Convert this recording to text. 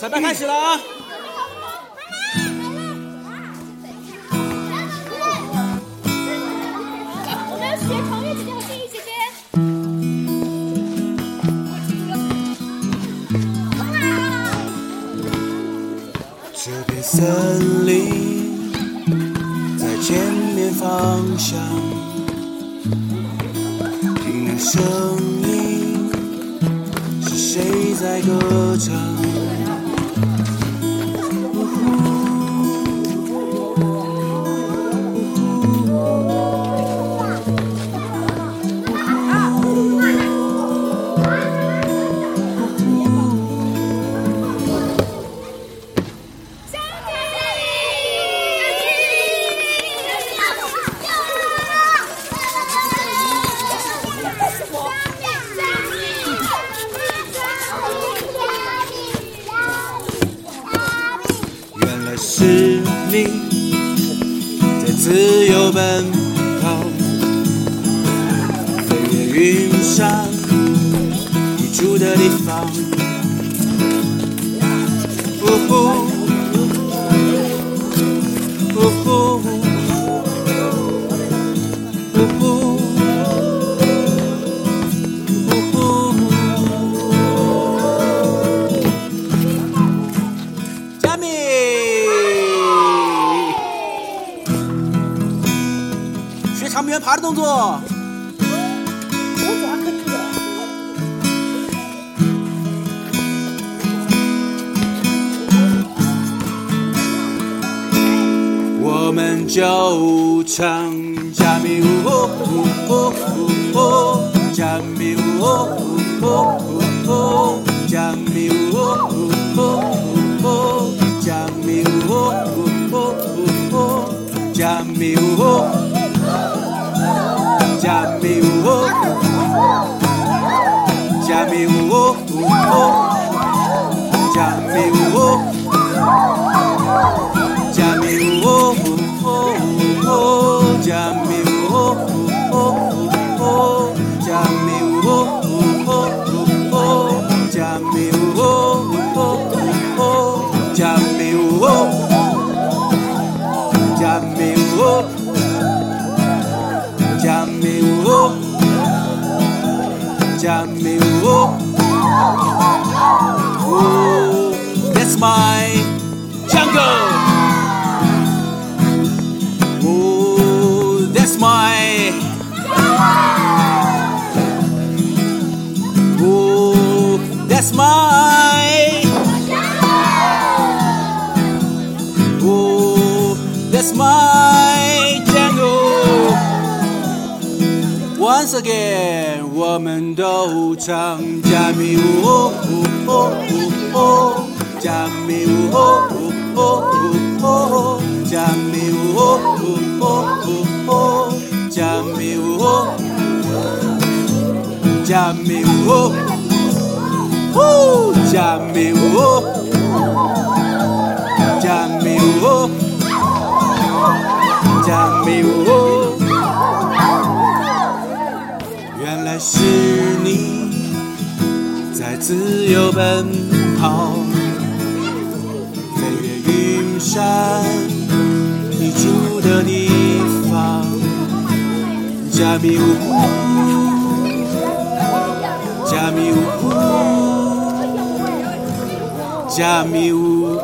彩排开始了啊！我们要学长月姐姐和静怡姐姐。这片森林在前面方向，听那声音是谁在歌唱？是你在自由奔跑，飞越云山你住的地方。呜呼，长臂猿爬的动作。我们就唱加米呜呼呼呼呼，加米呜呼呼呼呼，加米呜呼呼呼呼，加米呜呼呼呼呼，加米呜 me wo, jam wo. Oh, that's my jungle. Oh, that's my. Oh, that's my. Oh, that's my. Once again，我们都唱加密舞，哦哦哦，加密舞，哦哦哦，加密舞，哦哦哦，加密舞，加密舞，哦，加密舞，加密舞，加密舞。原来是你在自由奔跑，飞越云山，你住的地方。加密舞，加密舞，加密舞。